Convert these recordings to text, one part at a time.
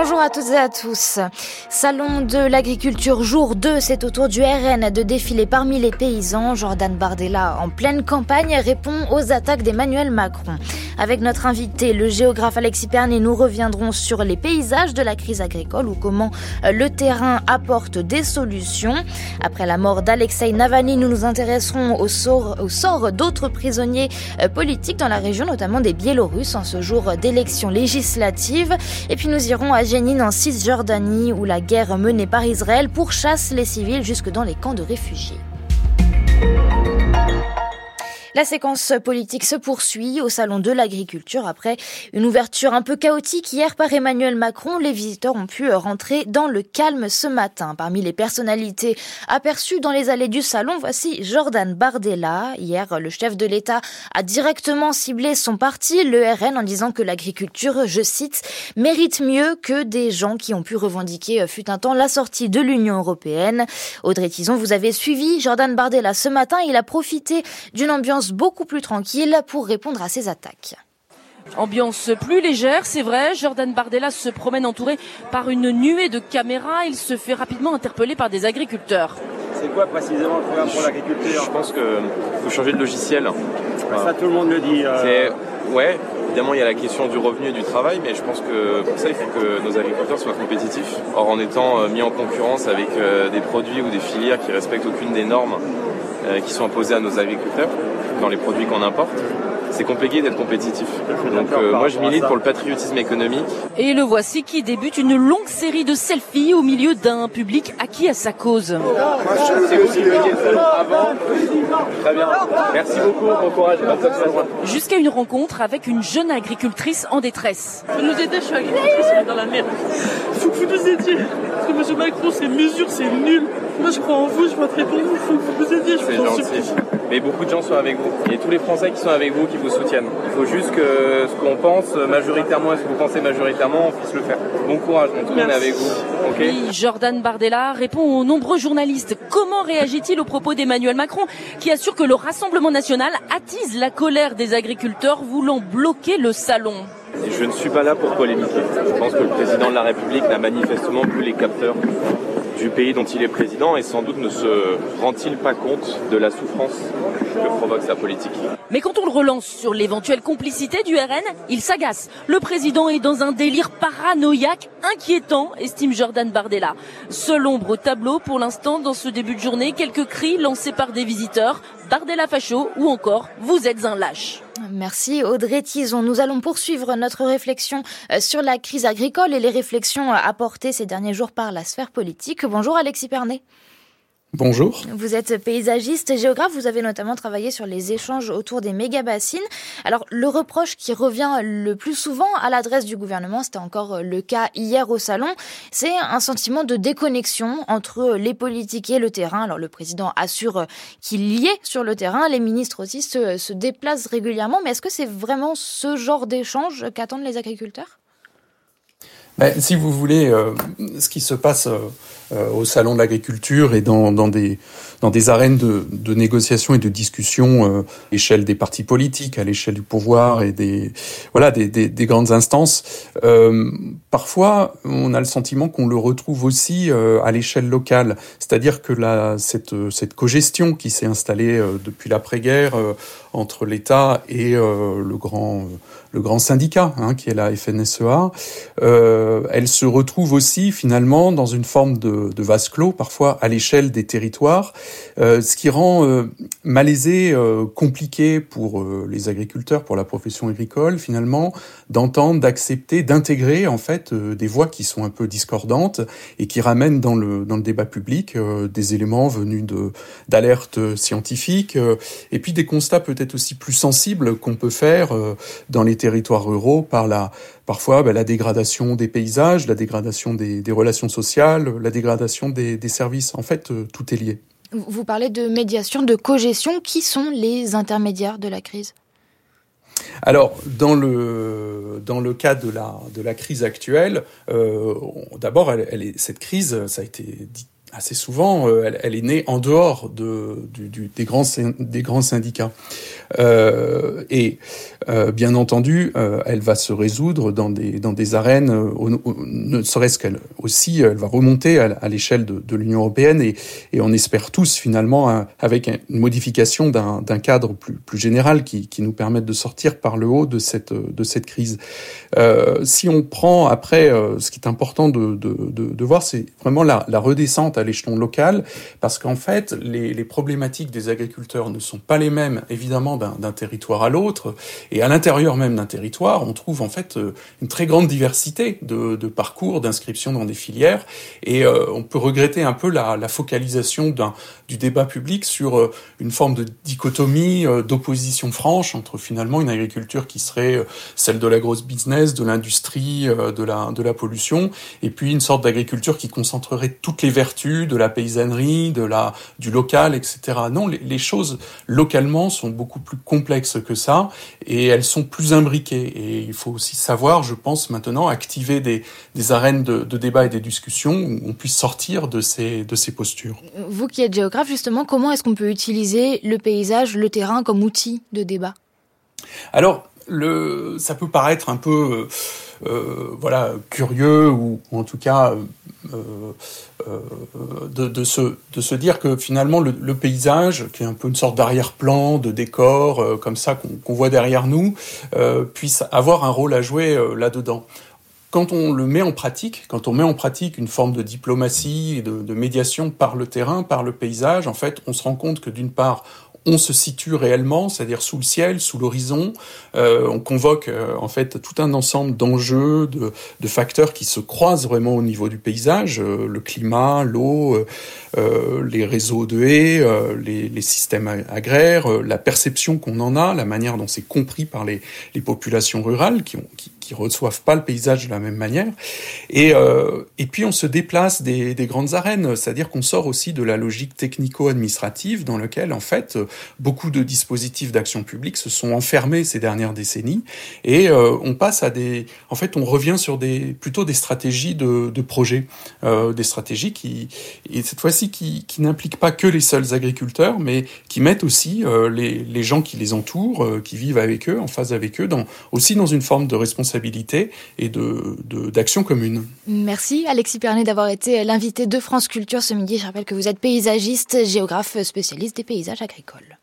Bonjour toutes à tous. Salon de l'agriculture jour 2, c'est au tour du RN de défiler parmi les paysans. Jordan Bardella, en pleine campagne, répond aux attaques d'Emmanuel Macron. Avec notre invité, le géographe Alexis Pernet, nous reviendrons sur les paysages de la crise agricole ou comment euh, le terrain apporte des solutions. Après la mort d'Alexei Navalny, nous nous intéresserons au sort, au sort d'autres prisonniers euh, politiques dans la région, notamment des Biélorusses, en ce jour d'élections législatives. Et puis nous irons à à En Cisjordanie où la guerre menée par Israël pourchasse les civils jusque dans les camps de réfugiés. La séquence politique se poursuit au Salon de l'Agriculture. Après une ouverture un peu chaotique hier par Emmanuel Macron, les visiteurs ont pu rentrer dans le calme ce matin. Parmi les personnalités aperçues dans les allées du Salon, voici Jordan Bardella. Hier, le chef de l'État a directement ciblé son parti, le RN, en disant que l'agriculture, je cite, mérite mieux que des gens qui ont pu revendiquer fut un temps la sortie de l'Union européenne. Audrey Tison, vous avez suivi Jordan Bardella ce matin. Il a profité d'une ambiance beaucoup plus tranquille pour répondre à ces attaques. Ambiance plus légère, c'est vrai. Jordan Bardella se promène entouré par une nuée de caméras. Il se fait rapidement interpeller par des agriculteurs. C'est quoi précisément le programme pour l'agriculture Je pense qu'il faut changer de logiciel. Ça, tout le monde le dit. Euh... Ouais, évidemment, il y a la question du revenu et du travail, mais je pense que pour ça, il faut que nos agriculteurs soient compétitifs. Or, en étant euh, mis en concurrence avec euh, des produits ou des filières qui respectent aucune des normes euh, qui sont imposées à nos agriculteurs, dans les produits qu'on importe, c'est compliqué d'être compétitif. Donc euh, moi je milite pour le patriotisme économique. Et le voici qui débute une longue série de selfies au milieu d'un public acquis à sa cause. C'est vous qui avant. Très bien. Merci beaucoup, bon courage. Jusqu'à une rencontre avec une jeune agricultrice en détresse. Vous nous aider, je suis agricultrice, on est dans la merde. Faut que vous nous aidiez. Parce que monsieur Macron, ces mesures, c'est nul. Moi je crois en vous, je voterai pour vous. Faut que vous nous aidiez, je vous en supplie mais beaucoup de gens sont avec vous. Et tous les Français qui sont avec vous, qui vous soutiennent. Il faut juste que ce qu'on pense majoritairement et ce que vous pensez majoritairement, on puisse le faire. Bon courage, on est avec vous. Oui, Jordan Bardella répond aux nombreux journalistes. Comment réagit-il aux propos d'Emmanuel Macron, qui assure que le Rassemblement national attise la colère des agriculteurs voulant bloquer le salon? Je ne suis pas là pour polémiquer. Je pense que le président de la République n'a manifestement plus les capteurs du pays dont il est président et sans doute ne se rend-il pas compte de la souffrance que provoque sa politique. Mais quand on le relance sur l'éventuelle complicité du RN, il s'agace. Le président est dans un délire paranoïaque inquiétant, estime Jordan Bardella. Seul ombre au tableau pour l'instant dans ce début de journée, quelques cris lancés par des visiteurs, Bardella facho ou encore vous êtes un lâche. Merci Audrey Tison. Nous allons poursuivre notre réflexion euh, sur la crise agricole et les réflexions euh, apportées ces derniers jours par la sphère politique. Bonjour Alexis Pernet. Bonjour. Vous êtes paysagiste et géographe. Vous avez notamment travaillé sur les échanges autour des méga-bassines. Alors, le reproche qui revient le plus souvent à l'adresse du gouvernement, c'était encore le cas hier au salon, c'est un sentiment de déconnexion entre les politiques et le terrain. Alors, le président assure qu'il y est sur le terrain. Les ministres aussi se, se déplacent régulièrement. Mais est-ce que c'est vraiment ce genre d'échange qu'attendent les agriculteurs? Ben, Si vous voulez, euh, ce qui se passe... Euh, euh, au salon de l'agriculture et dans, dans, des, dans des arènes de, de négociation et de discussion euh, à l'échelle des partis politiques, à l'échelle du pouvoir et des voilà des, des, des grandes instances. Euh, parfois, on a le sentiment qu'on le retrouve aussi euh, à l'échelle locale, c'est-à-dire que la, cette, cette cogestion qui s'est installée depuis l'après-guerre entre l'État et le grand le grand syndicat hein, qui est la FNSEA, elle se retrouve aussi finalement dans une forme de de, vase clos, parfois à l'échelle des territoires, euh, ce qui rend euh, malaisé, euh, compliqué pour les agriculteurs, pour la profession agricole, finalement, d'entendre, d'accepter, d'intégrer en fait des voix qui sont un peu discordantes et qui ramènent dans le dans le débat public des éléments venus de d'alertes scientifiques et puis des constats peut-être aussi plus sensibles qu'on peut faire dans les territoires ruraux par la parfois ben, la dégradation des paysages, la dégradation des, des relations sociales, la dégradation des, des services. En fait, euh, tout est lié. Vous parlez de médiation, de cogestion. Qui sont les intermédiaires de la crise? Alors, dans le, dans le cas de la, de la crise actuelle, euh, d'abord, elle, elle cette crise, ça a été dit assez souvent, elle, est née en dehors de, des, grands, des grands syndicats. Euh, et euh, bien entendu, euh, elle va se résoudre dans des, dans des arènes, ne serait-ce qu'elle aussi, elle va remonter à, l'échelle de, l'Union européenne et, et, on espère tous finalement avec une modification d'un cadre plus, plus général qui, qui nous permette de sortir par le haut de cette, de cette crise. si on prend après, ce qui est important de, de, de, de voir, c'est vraiment la, la, redescente à l'échelon local, parce qu'en fait, les, problématiques des agriculteurs ne sont pas les mêmes, évidemment, d'un territoire à l'autre. Et à l'intérieur même d'un territoire, on trouve en fait euh, une très grande diversité de, parcours, d'inscription dans des filières. Et euh, on peut regretter un peu la, la focalisation du débat public sur euh, une forme de dichotomie, d'opposition franche entre finalement une agriculture qui serait celle de la grosse business, de l'industrie, de la, de la pollution, et puis une sorte d'agriculture qui concentrerait toutes les vertus de la paysannerie, de la, du local, etc. Non, les, les choses localement sont beaucoup plus plus complexes que ça et elles sont plus imbriquées. Et il faut aussi savoir, je pense maintenant, activer des, des arènes de, de, débat et des discussions où on puisse sortir de ces, de ces postures. Vous qui êtes géographe, justement, comment est-ce qu'on peut utiliser le paysage, le terrain comme outil de débat? Alors, le, ça peut paraître un peu... Euh, voilà, curieux ou, en tout cas euh, euh, de, se, de se dire que finalement le, paysage, qui est un peu une sorte d'arrière-plan, de décor, comme ça qu'on voit derrière nous, puisse avoir un rôle à jouer là-dedans. Quand on le met en pratique, quand on met en pratique une forme de diplomatie de, médiation par le terrain, par le paysage, en fait, on se rend compte que d'une part, on se situe réellement, c'est-à-dire sous le ciel, sous l'horizon. Euh, on convoque euh, en fait tout un ensemble d'enjeux, de, de, facteurs qui se croisent vraiment au niveau du paysage, euh, le climat, l'eau, euh, les réseaux de haies, les, les, systèmes agraires, la perception qu'on en a, la manière dont c'est compris par les, les populations rurales qui, ont, qui, qui reçoivent pas le paysage de la même manière. Et, euh, et puis on se déplace des, des grandes arènes, c'est-à-dire qu'on sort aussi de la logique technico-administrative dans laquelle en fait beaucoup de dispositifs d'action publique se sont enfermés ces dernières décennies et euh, on passe à des, en fait on revient sur des plutôt des stratégies de, de projet, euh, des stratégies qui et cette fois-ci qui, qui n'impliquent pas que les seuls agriculteurs, mais qui mettent aussi euh, les, les gens qui les entourent, euh, qui vivent avec eux, en phase avec eux, dans, aussi dans une forme de responsabilité et d'action commune. Merci Alexis Pernet d'avoir été l'invité de France Culture ce midi. Je rappelle que vous êtes paysagiste, géographe spécialiste des paysages agricoles.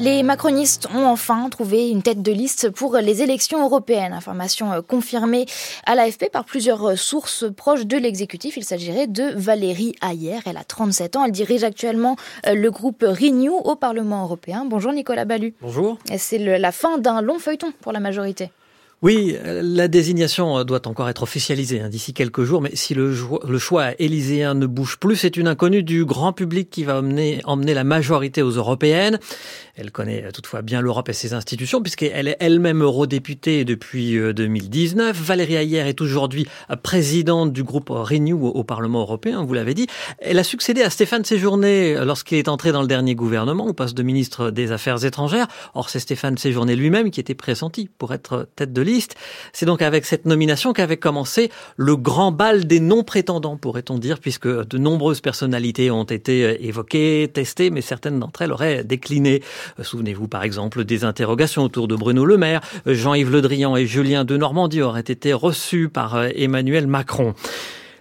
Les macronistes ont enfin trouvé une tête de liste pour les élections européennes. Information euh, confirmée à l'AFP par plusieurs euh, sources proches de l'exécutif. Il s'agirait de Valérie Ayer. Elle a 37 ans. Elle dirige actuellement euh, le groupe Renew au Parlement européen. Bonjour Nicolas Ballu. Bonjour. C'est la fin d'un long feuilleton pour la majorité. Oui, la désignation doit encore être officialisée hein, d'ici quelques jours, mais si le, le, choix élyséen ne bouge plus, c'est une inconnue du grand public qui va emmener, emmener la majorité aux européennes. Elle connaît toutefois bien l'Europe et ses institutions, puisqu'elle est elle-même eurodéputée depuis 2019. Euh, Valérie Ayer est aujourd'hui présidente du groupe Renew au Parlement européen, vous l'avez dit. Elle a succédé à Stéphane Séjourné lorsqu'il est entré dans le dernier gouvernement, au poste de ministre des Affaires étrangères. Or, c'est Stéphane Séjourné lui-même qui était pressenti pour être tête de liste. C'est donc avec cette nomination qu'avait commencé le grand bal des non-prétendants, pourrait-on dire, puisque de nombreuses personnalités ont été évoquées, testées, mais certaines d'entre elles auraient décliné. Souvenez-vous par exemple des interrogations autour de Bruno Le Maire. Jean-Yves Le Drian et Julien de Normandie auraient été reçus par euh, Emmanuel Macron.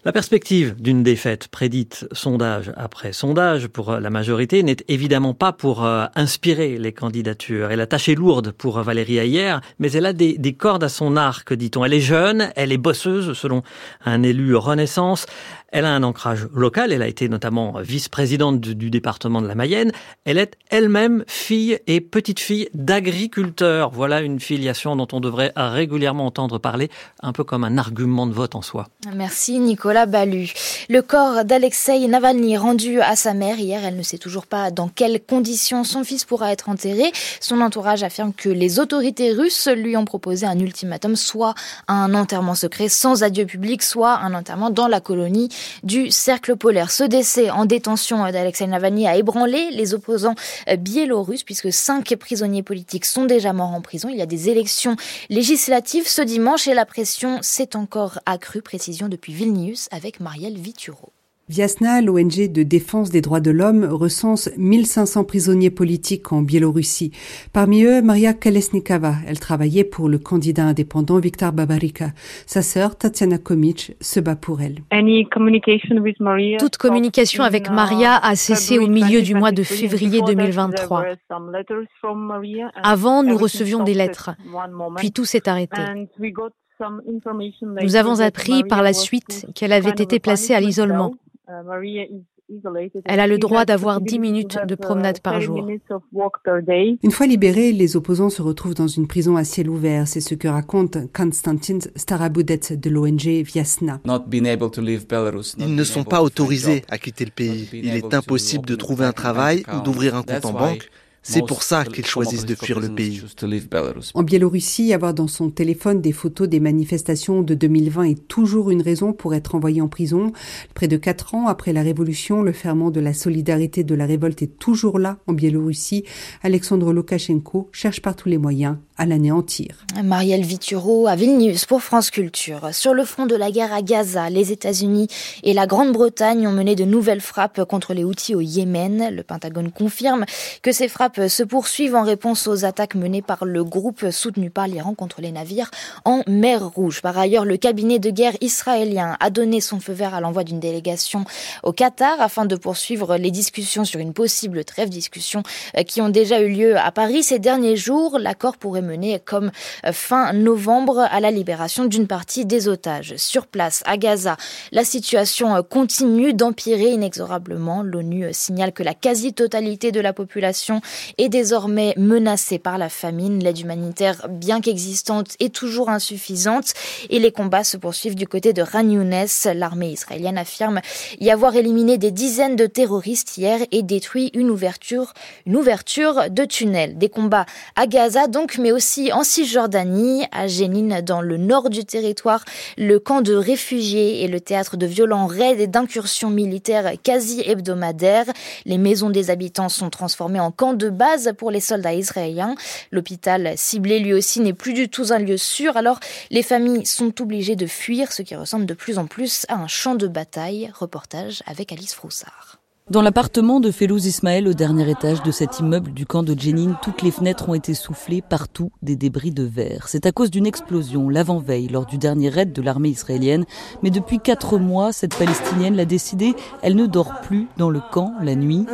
La perspective d'une défaite prédite sondage après sondage pour la majorité n'est évidemment pas pour inspirer les candidatures. Elle a tâché lourde pour Valérie Ayer, mais elle a des, des cordes à son arc, dit-on. Elle est jeune, elle est bosseuse, selon un élu Renaissance. Elle a un ancrage local, elle a été notamment vice-présidente du, département de la Mayenne. Elle est elle-même fille et petite-fille d'agriculteurs. Voilà une filiation dont on devrait régulièrement entendre parler, un peu comme un argument de vote en soi. Merci Nicolas Ballu. Le corps d'Alexei Navalny rendu à sa mère hier, elle ne sait toujours pas dans quelles conditions son fils pourra être enterré. Son entourage affirme que les autorités russes lui ont proposé un ultimatum, soit un enterrement secret sans adieu public, soit un enterrement dans la colonie du cercle polaire. Ce décès en détention d'Alexei Navalny a ébranlé les opposants biélorusses puisque cinq prisonniers politiques sont déjà morts en prison. Il y a des élections législatives ce dimanche et la pression s'est encore accrue. Précision depuis Vilnius plus avec Marielle Vituro. Viasna, l'ONG de défense des droits de l'homme, recense 1500 prisonniers politiques en Biélorussie. Parmi eux, Maria Kalesnikava. Elle travaillait pour le candidat indépendant Viktor Babarika. Sa sœur, Tatiana Komic, se bat pour elle. Toute communication avec Maria a cessé au milieu du mois de février 2023. Avant, nous recevions des lettres. Puis tout s'est arrêté. Nous avons appris par la suite qu'elle avait été placée à l'isolement. Elle a le droit d'avoir 10 minutes de promenade par jour. Une fois libérés, les opposants se retrouvent dans une prison à ciel ouvert. C'est ce que raconte Konstantin Starabudet de l'ONG Viasna. Ils ne sont pas autorisés à quitter le pays. Il est impossible de trouver un travail ou d'ouvrir un compte en banque. C'est pour ça qu'ils choisissent de fuir le pays. En Biélorussie, avoir dans son téléphone des photos des manifestations de 2020 est toujours une raison pour être envoyé en prison. Près de quatre ans après la révolution, le ferment de la solidarité de la révolte est toujours là en Biélorussie. Alexandre Loukachenko cherche par tous les moyens à l'anéantir. Marielle Vituro à Vilnius pour France Culture. Sur le front de la guerre à Gaza, les États-Unis et la Grande-Bretagne ont mené de nouvelles frappes contre les Houthis au Yémen. Le Pentagone confirme que ces frappes se poursuivent en réponse aux attaques menées par le groupe soutenu par l'Iran contre les navires en mer Rouge. Par ailleurs, le cabinet de guerre israélien a donné son feu vert à l'envoi d'une délégation au Qatar afin de poursuivre les discussions sur une possible trêve discussion euh, qui ont déjà eu lieu à Paris ces derniers jours. L'accord pourrait mener comme euh, fin novembre à la libération d'une partie des otages. Sur place, à Gaza, la situation euh, continue d'empirer inexorablement. L'ONU signale que la quasi-totalité de la population est désormais menacée par la famine. L'aide humanitaire, bien qu'existante, est toujours insuffisante et les combats se poursuivent du côté de Ran L'armée israélienne affirme y avoir éliminé des dizaines de terroristes hier et détruit une ouverture, une ouverture de tunnel. Des combats à Gaza donc, mais aussi en Cisjordanie, à Jénine, dans le nord du territoire. Le camp de réfugiés et le théâtre de violents raids et d'incursions militaires quasi hebdomadaires. Les maisons des habitants sont transformées en camps de base pour les soldats israéliens. L'hôpital ciblé lui aussi n'est plus du tout un lieu sûr, alors les familles sont obligées de fuir, ce qui ressemble de plus en plus à un champ de bataille. Reportage avec Alice Froussard. Dans l'appartement de Félouz Ismaël au dernier étage de cet immeuble du camp de Jenin, toutes les fenêtres ont été soufflées, partout des débris de verre. C'est à cause d'une explosion l'avant-veille lors du dernier raid de l'armée israélienne. Mais depuis quatre mois, cette Palestinienne l'a décidé, elle ne dort plus dans le camp la nuit.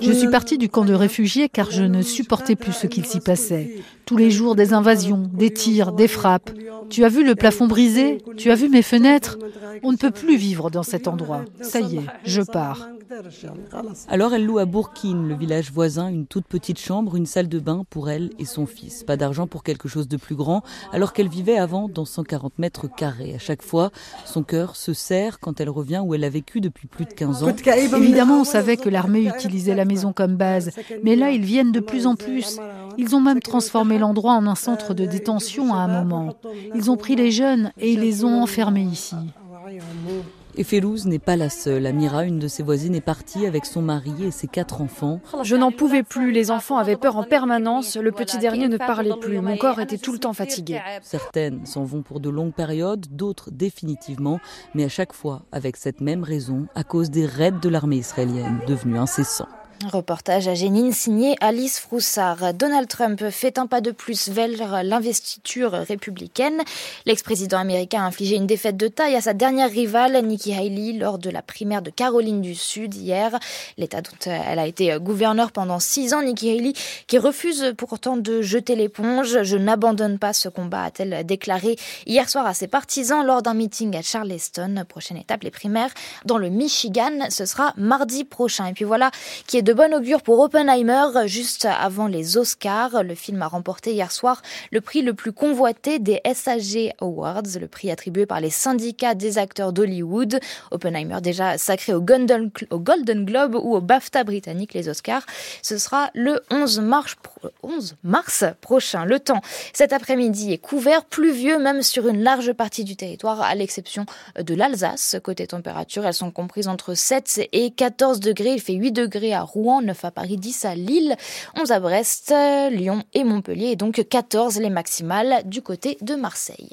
Je suis partie du camp de réfugiés car je ne supportais plus ce qu'il s'y passait. Tous les jours des invasions, des tirs, des frappes. Tu as vu le plafond brisé? Tu as vu mes fenêtres? On ne peut plus vivre dans cet endroit. Ça y est, je pars. Alors elle loue à Bourkine, le village voisin, une toute petite chambre, une salle de bain pour elle et son fils. Pas d'argent pour quelque chose de plus grand, alors qu'elle vivait avant dans 140 mètres carrés. À chaque fois, son cœur se serre quand elle revient où elle a vécu depuis plus de 15 ans. Évidemment, on savait que l'armée utilisait la maison comme base, mais là, ils viennent de plus en plus. Ils ont même transformé l'endroit en un centre de détention à un moment. Ils ont pris les jeunes et ils les ont enfermés ici. Et Félouz n'est pas la seule. Amira, une de ses voisines, est partie avec son mari et ses quatre enfants. Je n'en pouvais plus. Les enfants avaient peur en permanence. Le petit dernier ne parlait plus. Mon corps était tout le temps fatigué. Certaines s'en vont pour de longues périodes, d'autres définitivement, mais à chaque fois avec cette même raison, à cause des raids de l'armée israélienne, devenus incessants. Reportage à Génine signé Alice Froussard. Donald Trump fait un pas de plus vers l'investiture républicaine. L'ex-président américain a infligé une défaite de taille à sa dernière rivale, Nikki Haley, lors de la primaire de Caroline du Sud hier. L'État dont elle a été gouverneur pendant six ans, Nikki Haley, qui refuse pourtant de jeter l'éponge. Je n'abandonne pas ce combat, a-t-elle déclaré hier soir à ses partisans lors d'un meeting à Charleston. Prochaine étape, les primaires dans le Michigan. Ce sera mardi prochain. Et puis voilà qui est de bon augure pour Oppenheimer. Juste avant les Oscars, le film a remporté hier soir le prix le plus convoité des SAG Awards, le prix attribué par les syndicats des acteurs d'Hollywood. Oppenheimer déjà sacré au Golden, Globe ou au BAFTA britannique, les Oscars. Ce sera le 11 mars, 11 mars prochain. Le temps cet après-midi est couvert, pluvieux même sur une large partie du territoire, à l'exception de l'Alsace. Côté température, elles sont comprises entre 7 et 14 degrés. Il fait 8 degrés à Rouen, 9 à Paris, 10 à Lille, 11 à Brest, Lyon et Montpellier et donc 14 les maximales du côté de Marseille.